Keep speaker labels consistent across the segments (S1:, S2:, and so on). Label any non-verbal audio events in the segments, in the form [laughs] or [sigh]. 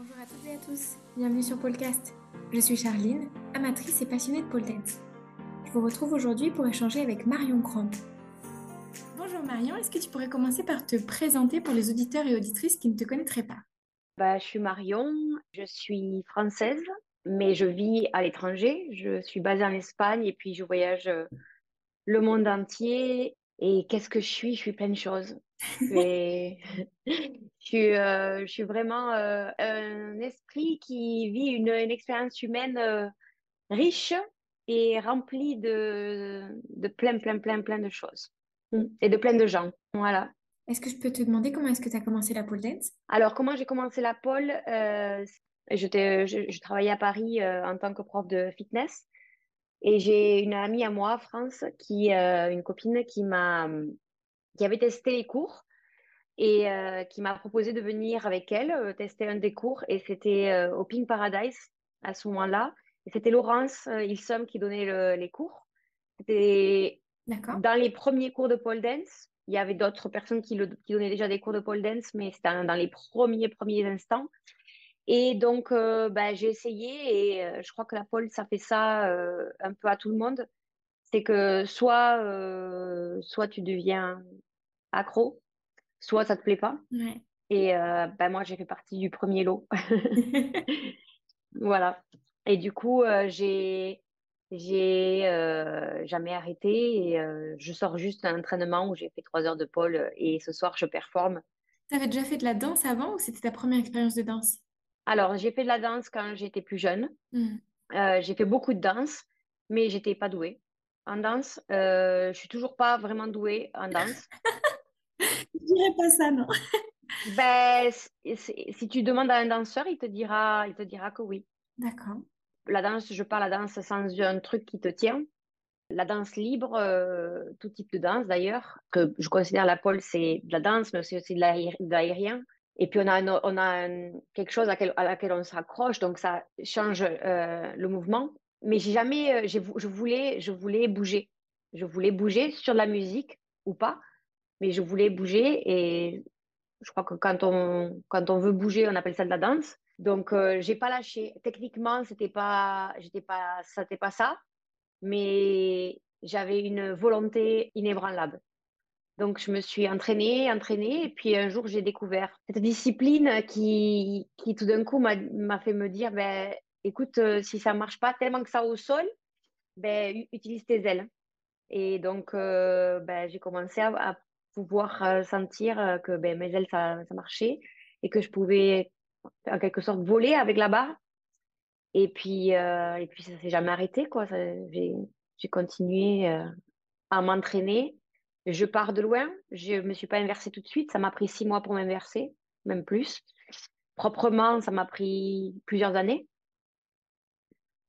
S1: Bonjour à toutes et à tous, bienvenue sur Podcast. Je suis Charline, amatrice et passionnée de pole dance. Je vous retrouve aujourd'hui pour échanger avec Marion Cramp. Bonjour Marion, est-ce que tu pourrais commencer par te présenter pour les auditeurs et auditrices qui ne te connaîtraient pas?
S2: Bah, Je suis Marion, je suis française, mais je vis à l'étranger. Je suis basée en Espagne et puis je voyage euh, le monde entier. Et qu'est-ce que je suis? Je suis plein de choses. [laughs] Et [laughs] je, suis, euh, je suis vraiment euh, un esprit qui vit une, une expérience humaine euh, riche et remplie de, de plein, plein, plein, plein de choses. Mm. Et de plein de gens. Voilà.
S1: Est-ce que je peux te demander comment est-ce que tu as commencé la pole dance?
S2: Alors, comment j'ai commencé la pole je, je, travaillais à Paris en tant que prof de fitness. Et j'ai une amie à moi, France, qui, une copine qui m'a qui avait testé les cours et euh, qui m'a proposé de venir avec elle euh, tester un des cours. Et c'était euh, au Pink Paradise à ce moment-là. Et c'était Laurence Ilsom qui donnait les cours. C'était dans les premiers cours de pole dance. Il y avait d'autres personnes qui, le, qui, donnaient déjà des cours de pole dance, mais c'était dans les premiers, premiers instants. Et donc, bah, j'ai essayé et je crois que la pole, ça fait ça un peu à tout le monde. C'est que soit, soit tu deviens accro, soit ça te plaît pas. Et euh, bah, moi, j'ai fait partie du premier lot. [laughs] [laughs] voilà. Et du coup, euh, j'ai j'ai euh, jamais arrêté et je sors juste d'un entraînement où j'ai fait trois heures de pôle et ce soir, je performe.
S1: Tu avais déjà fait de la danse avant ou c'était ta première expérience de danse?
S2: Alors, j'ai fait de la danse quand j'étais plus jeune. Mmh. j'ai fait beaucoup de danse, mais j'étais pas douée en danse. je suis toujours pas vraiment douée en danse. [laughs] [laughs]
S1: Je dirais pas ça, non. [laughs]
S2: ben, si tu demandes à un danseur, il te dira, il te dira que oui.
S1: D'accord.
S2: La danse, je parle la danse sans un truc qui te tient. La danse libre, euh, tout type de danse d'ailleurs, que je considère la pole, c'est de la danse, mais c'est aussi de l'aérien. Et puis on a, on a quelque chose à, laquelle on s'accroche, donc ça change euh, le mouvement. Mais j'ai jamais, euh, je voulais, je voulais bouger. Je voulais bouger sur la musique ou pas mais je voulais bouger et je crois que quand on, quand on veut bouger, on appelle ça de la danse. Donc, euh, j'ai pas lâché. Techniquement, c'était pas, pas, pas ça, mais j'avais une volonté inébranlable. Donc, je me suis entraînée, entraînée, et puis un jour, j'ai découvert cette discipline qui, qui tout d'un coup m'a fait me dire, ben, écoute, euh, si ça marche pas tellement que ça au sol, ben, utilise tes ailes. Et donc, euh, ben, j'ai commencé à, pouvoir euh, sentir euh, que ben, mes ailes, ça, ça, marchait et que je pouvais en quelque sorte voler avec la barre. Et puis, euh, et puis ça s'est jamais arrêté. quoi. J'ai continué à m'entraîner. Je pars de loin. Je ne me suis pas inversée tout de suite. Ça m'a pris six mois pour m'inverser, même plus. Proprement, ça m'a pris plusieurs années.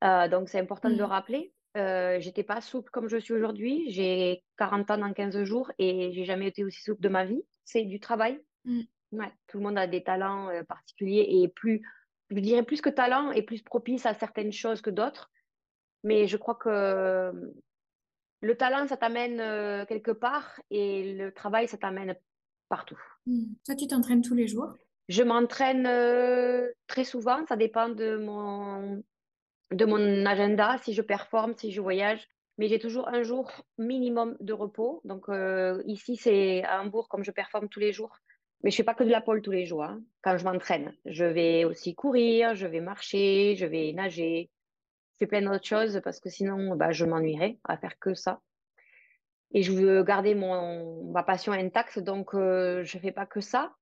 S2: donc, c'est important de le mmh. rappeler. Euh, j'étais pas souple comme je suis aujourd'hui. J'ai 40 ans dans 15 jours et j'ai jamais été aussi souple de ma vie. C'est du travail. Mmh. Ouais, tout le monde a des talents euh, particuliers et plus, je dirais plus que talent et plus propice à certaines choses que d'autres. Mais je crois que le talent, ça t'amène euh, quelque part et le travail, ça t'amène partout.
S1: Mmh. Toi, tu t'entraînes tous les jours?
S2: Je m'entraîne très souvent. Ça dépend de mon de mon agenda, si je performe, si je voyage. Mais j'ai toujours un jour minimum de repos. Donc euh, ici, c'est à Hambourg, comme je performe tous les jours. Mais je fais pas que de la pole tous les jours hein, quand je m'entraîne. Je vais aussi courir, je vais marcher, je vais nager. Je fais plein d'autres choses parce que sinon, bah, je m'ennuierais à faire que ça. Et je veux garder mon, ma passion intacte, donc euh, je fais pas que ça.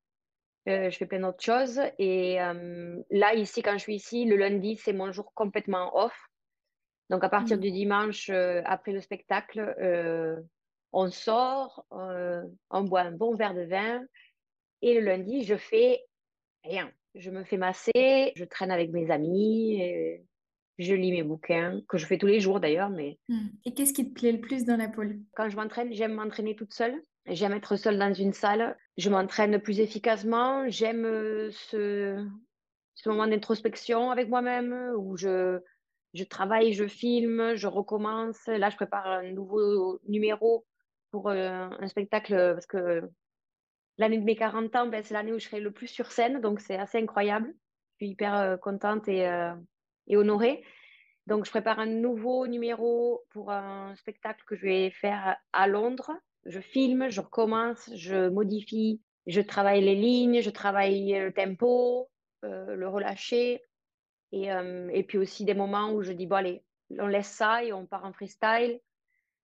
S2: Euh, je fais plein d'autres choses. Et euh, là, ici, quand je suis ici, le lundi, c'est mon jour complètement off. Donc, à partir mmh. du dimanche, euh, après le spectacle, on sort, on boit un bon verre de vin. Et le lundi, je fais rien. Je me fais masser, je traîne avec mes amis, je lis mes bouquins, que je fais tous les jours d'ailleurs. Mais...
S1: Mmh. Et qu'est-ce qui te plaît le plus dans la pole?
S2: Quand je m'entraîne, j'aime m'entraîner toute seule. J'aime être seule dans une salle. Je m'entraîne plus efficacement. J'aime euh, ce, moment d'introspection avec moi-même où je, je travaille, je filme, je recommence. Là, je prépare un nouveau numéro pour euh, un spectacle parce que l'année de mes 40 ans, ben, c'est l'année où je serai le plus sur scène. Donc, c'est assez incroyable. suis hyper contente et, et honorée. Donc, je prépare un nouveau numéro pour un spectacle que je vais faire à Londres. Je filme, je recommence, je modifie, je travaille les lignes, je travaille le tempo, le relâcher. Et, et, puis aussi des moments où je dis, bon, allez, on laisse ça et on part en freestyle.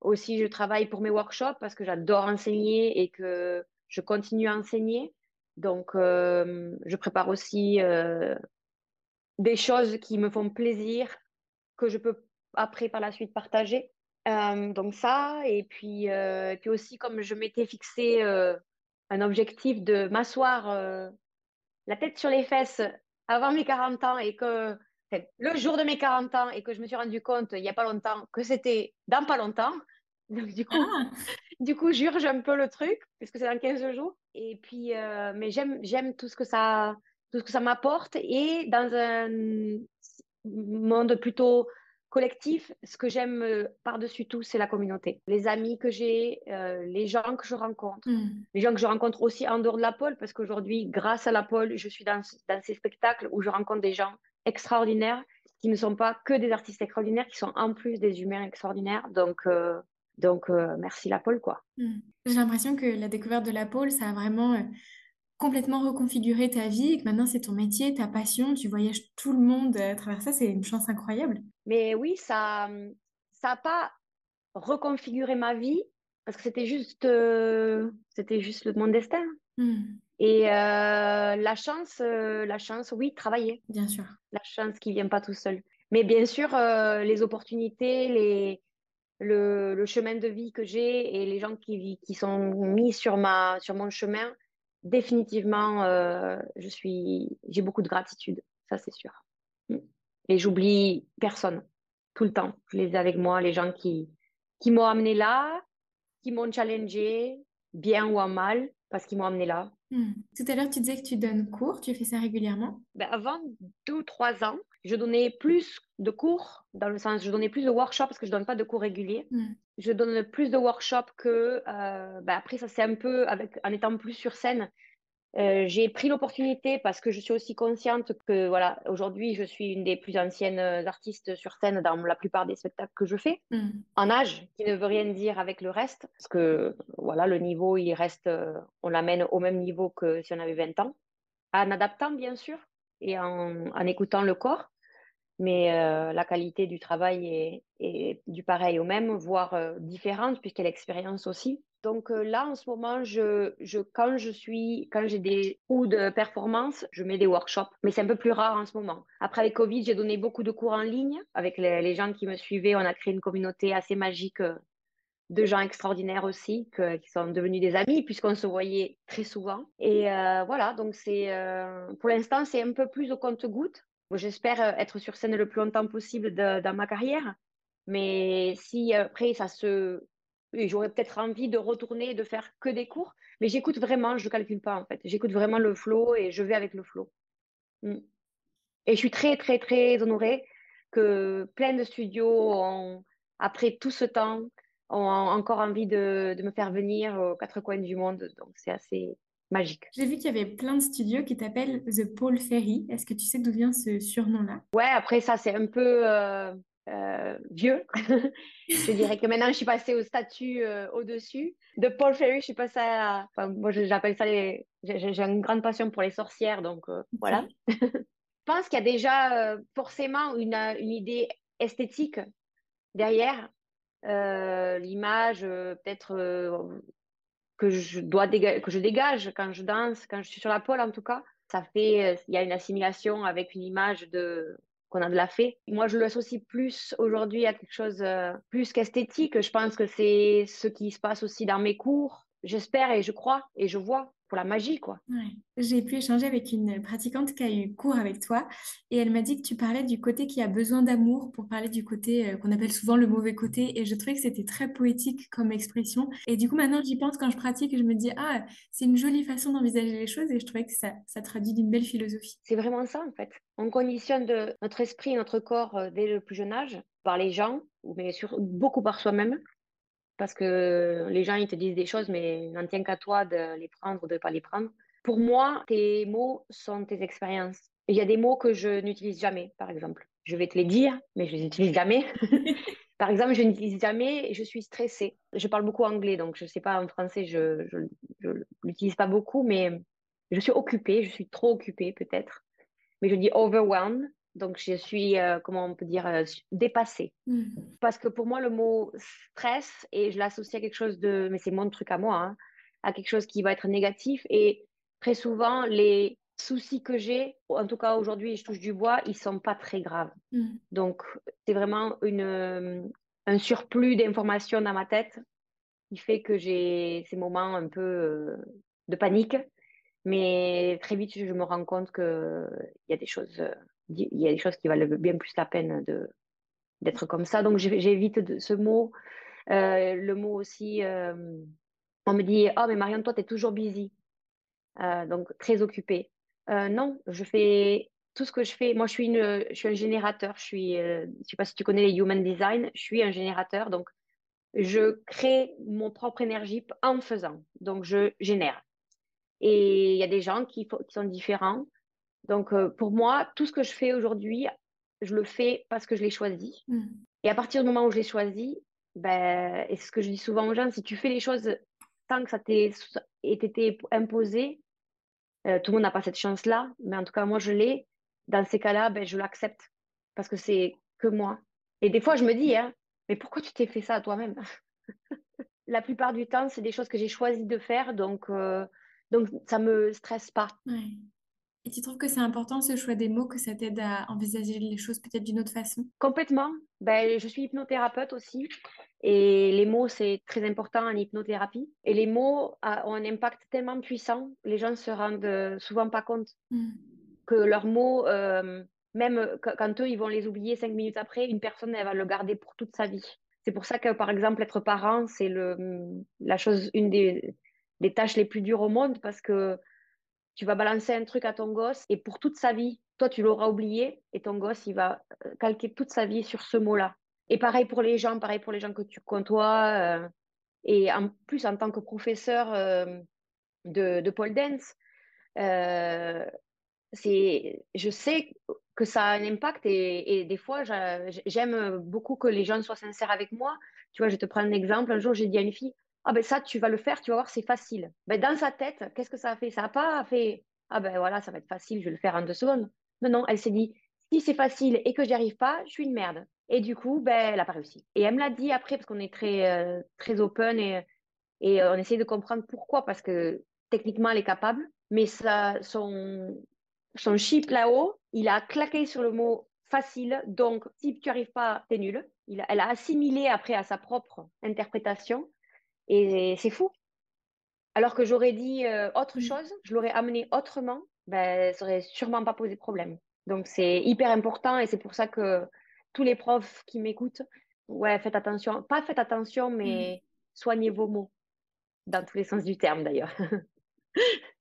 S2: Aussi, je travaille pour mes workshops parce que j'adore enseigner et que je continue à enseigner. Donc, je prépare aussi des choses qui me font plaisir, que je peux après par la suite partager. Donc ça, et puis, puis aussi comme je m'étais fixé un objectif de m'asseoir la tête sur les fesses avant mes 40 ans et que le jour de mes 40 ans et que je me suis rendu compte il n'y a pas longtemps que c'était dans pas longtemps. Donc du coup, ah. du coup, j'urge un peu le truc puisque c'est dans 15 jours. Et puis, mais j'aime, j'aime tout ce que ça, tout ce que ça m'apporte et dans un monde plutôt collectif, ce que j'aime euh, par-dessus tout, c'est la communauté. Les amis que j'ai, euh, les gens que je rencontre, hmm. les gens que je rencontre aussi en dehors de la pole, parce qu'aujourd'hui, grâce à la pole, je suis dans, dans, ces spectacles où je rencontre des gens extraordinaires qui ne sont pas que des artistes extraordinaires, qui sont en plus des humains extraordinaires. Donc, euh, donc merci la pole, quoi.
S1: Hmm. J'ai l'impression que la découverte de la pole, ça a vraiment complètement reconfigurer ta vie et que maintenant c'est ton métier, ta passion, tu voyages tout le monde à travers ça, c'est une chance incroyable.
S2: Mais oui, ça ça n'a pas reconfiguré ma vie parce que c'était juste euh, c'était juste le mon destin. Hmm. Et euh, la chance, euh, la chance, oui, travailler.
S1: Bien sûr.
S2: La chance qui vient pas tout seul. Mais bien sûr, les opportunités, les, le, le, chemin de vie que j'ai et les gens qui, qui sont mis sur, ma, sur mon chemin, définitivement, euh, je suis, j'ai beaucoup de gratitude, ça c'est sûr. Mm. Et j'oublie personne, tout le temps. Je les ai avec moi, les gens qui, qui m'ont amené là, qui m'ont challengé, bien ou en mal, parce qu'ils m'ont amené là.
S1: Mm. Tout à l'heure, tu disais que tu donnes cours, tu fais ça régulièrement?
S2: Ben, Avant deux ou trois ans, je donnais plus de cours, dans le sens, je donnais plus de workshops parce que je donne pas de cours réguliers. Mm. Je donne plus de workshops que, euh, ben après, ça c'est un peu, avec, en étant plus sur scène, euh, j'ai pris l'opportunité parce que je suis aussi consciente que voilà aujourd'hui je suis une des plus anciennes artistes sur scène dans la plupart des spectacles que je fais mm. en âge qui ne veut rien dire avec le reste parce que voilà le niveau il reste euh, on l'amène au même niveau que si on avait 20 ans en adaptant bien sûr et en, en écoutant le corps mais euh, la qualité du travail est, du pareil au même, voire euh, différente, puisqu'elle l'expérience aussi. Donc euh, là, en ce moment, je, quand je suis, quand j'ai des cours de performance, je mets des workshops, mais c'est un peu plus rare en ce moment. Après avec Covid, j'ai donné beaucoup de cours en ligne avec les, gens qui me suivaient. On a créé une communauté assez magique de gens extraordinaires aussi, qui sont devenus des amis puisqu'on se voyait très souvent. Et voilà, donc c'est pour l'instant, c'est un peu plus au compte-goutte. J'espère euh, être sur scène le plus longtemps possible dans ma carrière. Mais si après, ça se. J'aurais peut-être envie de retourner, de faire que des cours. Mais j'écoute vraiment, je ne calcule pas en fait. J'écoute vraiment le flow et je vais avec le flow. Mm. Et je suis très, très, très honorée que plein de studios, après tout ce temps, ont encore envie de, de me faire venir aux quatre coins du monde. Donc c'est assez, magique.
S1: J'ai vu qu'il y avait plein de studios qui t'appellent The Paul Ferry. Est-ce que tu sais d'où vient ce surnom-là?
S2: Ouais, après ça, c'est un peu euh, euh, vieux. [laughs] je dirais que maintenant, je suis passée au statut euh, au-dessus. De Paul Ferry, je suis passée à... Enfin, moi, j'appelle ça les... J'ai une grande passion pour les sorcières, donc voilà. je pense qu'il y a déjà forcément une, une idée esthétique derrière. L'image, peut-être que je dois que je dégage quand je danse, quand je suis sur la pole en tout cas. Ça fait, euh, il y a une assimilation avec une image de qu'on a de la fée. Moi, je l'associe plus aujourd'hui à quelque chose euh, plus qu'esthétique. Je pense que c'est ce qui se passe aussi dans mes cours. J'espère et je crois et je vois la magie, quoi.
S1: J'ai pu échanger avec une pratiquante qui a eu cours avec toi et elle m'a dit que tu parlais du côté qui a besoin d'amour pour parler du côté euh, qu'on appelle souvent le mauvais côté et je trouvais que c'était très poétique comme expression et du coup maintenant j'y pense quand je pratique et je me dis ah c'est une jolie façon d'envisager les choses et je trouvais que ça, ça traduit d'une belle philosophie.
S2: C'est vraiment ça en fait. On conditionne de notre esprit, notre corps euh, dès le plus jeune âge par les gens, mais sur, beaucoup par soi-même parce que les gens ils te disent des choses, mais n'en tient qu'à toi de les prendre ou de ne pas les prendre. Pour moi, tes mots sont tes expériences. il y a des mots que je n'utilise jamais, par exemple. Je vais te les dire, mais je les utilise jamais. [laughs] [laughs] par exemple, je n'utilise jamais, je suis stressée. Je parle beaucoup anglais, donc je ne sais pas en français, je ne l'utilise pas beaucoup, mais je suis occupée, je suis trop occupée peut-être. Mais je dis overwhelmed, donc je suis, euh, comment on peut dire, euh, dépassée. Hmm. Parce que pour moi, le mot stress, et je l'associe à quelque chose de, mais c'est mon truc à moi, hein, à quelque chose qui va être négatif. Et très souvent, les soucis que j'ai, en tout cas aujourd'hui, je touche du bois, ils sont pas très graves. Hmm. Donc, c'est vraiment une, euh, un surplus d'informations dans ma tête qui fait que j'ai ces moments un peu de panique. Mais très vite, je me rends compte qu'il y a des choses, il y a des choses qui valent bien plus la peine de, d'être comme ça. Donc, j'évite ce mot. Euh, le mot aussi, on me dit, oh, mais Marianne, toi, tu es toujours busy. donc, très occupée. Euh, non, je fais tout ce que je fais. Moi, je suis, une, je suis un générateur. Je suis, euh, je sais pas si tu connais les human design. Je suis un générateur. Donc, je crée mon propre énergie en faisant. Donc, je génère. Et il y a des gens qui sont différents. Donc, euh, pour moi, tout ce que je fais aujourd'hui, je le fais parce que je l'ai choisi. Mmh. Et à partir du moment où je l'ai choisi, ben, et c'est ce que je dis souvent aux gens, si tu fais les choses tant que ça t'est été imposé, euh, tout le monde n'a pas cette chance-là, mais en tout cas, moi, je l'ai. Dans ces cas-là, ben, je l'accepte parce que c'est que moi. Et des fois, je me dis, hein, mais pourquoi tu t'es fait ça à toi-même? [laughs] La plupart du temps, c'est des choses que j'ai choisi de faire, donc, euh, donc ça ne me stresse pas.
S1: Et tu trouves que c'est important ce choix des mots, que ça t'aide à envisager les choses peut-être d'une autre façon?
S2: Complètement. Ben, je suis hypnothérapeute aussi. Et les mots, c'est très important en hypnothérapie. Et les mots ont un impact tellement puissant, les gens se rendent euh, souvent pas compte mmh. que leurs mots, euh, même quand eux, ils vont les oublier cinq minutes après, une personne, elle va le garder pour toute sa vie. C'est pour ça que, par exemple, être parent, c'est la chose, une des, des tâches les plus dures au monde parce que tu vas balancer un truc à ton gosse et pour toute sa vie, toi, tu l'auras oublié et ton gosse, il va euh, calquer toute sa vie sur ce mot-là. Et pareil pour les gens, pareil pour les gens que tu côtoies. Euh, et en plus, en tant que professeur euh, de, de, pole dance, je sais que ça a un impact et, et des fois, j'aime beaucoup que les gens soient sincères avec moi. Tu vois, je te prends un exemple. Un jour, j'ai dit à une fille, ah ben ça, tu vas le faire, tu vas voir, c'est facile. Ben, dans sa tête, qu'est-ce que ça a fait? Ça n'a pas fait, ah ben voilà, ça va être facile, je vais le faire en deux secondes. Non, non, elle s'est dit, si c'est facile et que j'y arrive pas, je suis une merde. Et du coup, ben, elle n'a pas réussi. Et elle me l'a dit après, parce qu'on est très, euh, très open et, et euh, on essaie de comprendre pourquoi, parce que techniquement, elle est capable, mais ça, son, son chip là-haut, il a claqué sur le mot facile. Donc, si tu arrives pas, t'es nul. Elle a assimilé après à sa propre interprétation. Et c'est fou. Alors que j'aurais dit euh, autre mmh. chose, je l'aurais amené autrement, ben, ça aurait sûrement pas posé de problème. Donc, c'est hyper important et c'est pour ça que tous les profs qui m'écoutent, ouais, faites attention. Pas faites attention, mais mmh. soignez vos mots. Dans tous les sens du terme, d'ailleurs.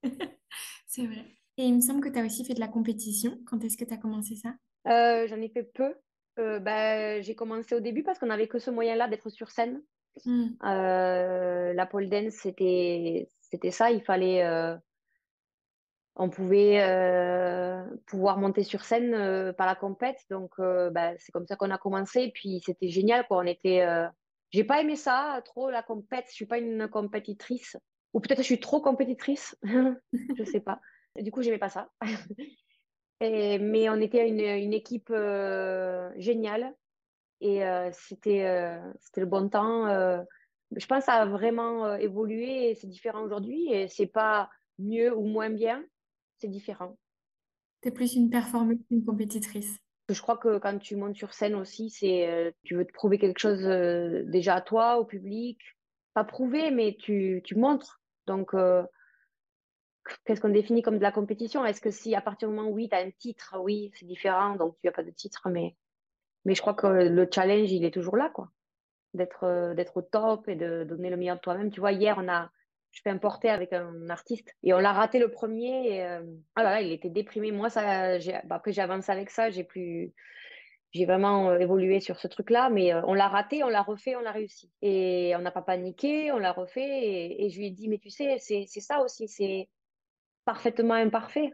S2: [laughs]
S1: c'est vrai. Et il me semble que tu as aussi fait de la compétition. Quand est-ce que tu as commencé ça?
S2: Euh, J'en ai fait peu. Euh, bah, j'ai commencé au début parce qu'on n'avait que ce moyen-là d'être sur scène. Mmh. Euh, la pole dance, c'était ça. Il fallait on pouvait euh, pouvoir monter sur scène euh, par la compète. Donc, euh, bah, c'est comme ça qu'on a commencé. Puis, c'était génial. Quoi. On était, j'ai pas aimé ça, trop la compète. Je suis pas une compétitrice. Ou peut-être je suis trop compétitrice. [laughs] je sais pas. Du coup, j'aimais pas ça. [laughs] Mais on était une équipe géniale. Et c'était c'était le bon temps. je pense que ça a vraiment évolué. C'est différent aujourd'hui. Et c'est pas mieux ou moins bien c'est différent.
S1: Tu es plus une performeuse qu'une compétitrice.
S2: Je crois que quand tu montes sur scène aussi, c'est euh, tu veux te prouver quelque chose euh, déjà à toi, au public. Pas prouver, mais tu, tu montres. Donc, euh, qu'est-ce qu'on définit comme de la compétition? Est-ce que si à partir du moment où oui, tu as un titre, oui, c'est différent, donc tu n'as pas de titre, mais, mais je crois que le challenge, il est toujours là, quoi. D'être, d'être au top et de donner le meilleur de toi-même. Tu vois, hier, on a, je fais un porté avec un artiste et on l'a raté le premier et euh, ah là, il était déprimé moi ça bah, après j'ai avancé avec ça j'ai plus j'ai vraiment euh, évolué sur ce truc là mais euh, on l'a raté on l'a refait on l'a réussi et on n'a pas paniqué on l'a refait et, et, je lui ai dit mais tu sais c'est ça aussi c'est parfaitement imparfait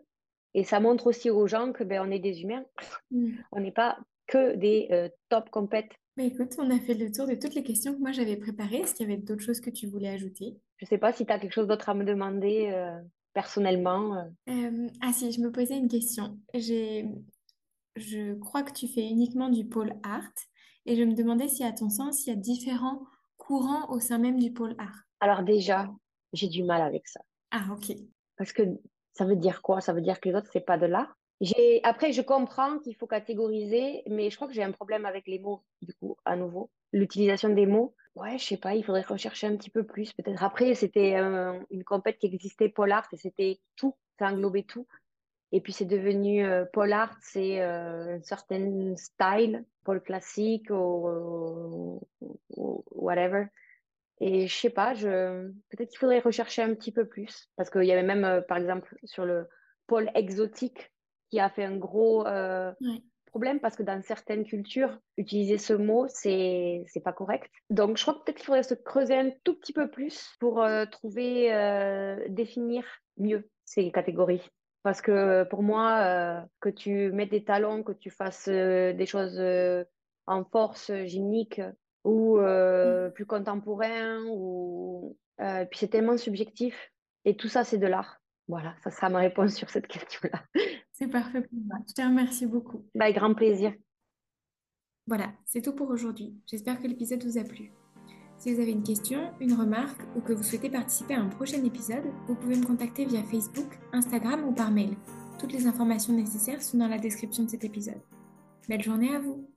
S2: Et ça montre aussi aux gens que ben, on est des humains.
S1: Mm.
S2: On n'est pas que des euh, top compètes.
S1: Bah, écoute, on a fait le tour de toutes les questions que moi j'avais préparées. Est-ce qu'il y avait d'autres choses que tu voulais ajouter?
S2: Je sais pas si tu as quelque chose d'autre à me demander euh, personnellement. euh.
S1: Ah si, je me posais une question. J'ai, je crois que tu fais uniquement du pôle art et je me demandais si à ton sens, il y a différents courants au sein même du pôle art.
S2: Alors déjà, j'ai du mal avec ça.
S1: Ah ok.
S2: Parce que ça veut dire quoi? Ça veut dire que les autres, c'est pas de l'art? Après, je comprends qu'il faut catégoriser, mais je crois que j'ai un problème avec les mots, du coup, à nouveau. L'utilisation des mots. Ouais, je sais pas, il faudrait rechercher un petit peu plus. Peut-être après, c'était euh, une compète qui existait, Pole Art, et c'était tout, ça englobait tout. Et puis c'est devenu euh, Pole Art, c'est euh, un certain style, pole classique ou whatever. Et je sais pas, je... peut-être qu'il faudrait rechercher un petit peu plus. Parce qu'il y avait même, euh, par exemple, sur le pôle exotique, qui a fait un gros euh,
S1: Ouais.
S2: problème parce que dans certaines cultures, utiliser ce mot, c'est c'est pas correct. Donc, je crois que peut-être qu'il faudrait se creuser un tout petit peu plus pour euh, trouver, euh, définir mieux ces catégories. Parce que pour moi, que tu mettes des talons, que tu fasses des choses en force gymnique ou euh, plus contemporain, ou euh, puis c'est tellement subjectif. Et tout ça, c'est de l'art. Voilà, ça sera ma réponse [laughs] sur cette question-là.
S1: C'est parfait pour moi. Je te remercie beaucoup.
S2: Bah, Avec grand plaisir.
S1: Voilà, c'est tout pour aujourd'hui. J'espère que l'épisode vous a plu. Si vous avez une question, une remarque ou que vous souhaitez participer à un prochain épisode, vous pouvez me contacter via Facebook, Instagram ou par mail. Toutes les informations nécessaires sont dans la description de cet épisode. Belle journée à vous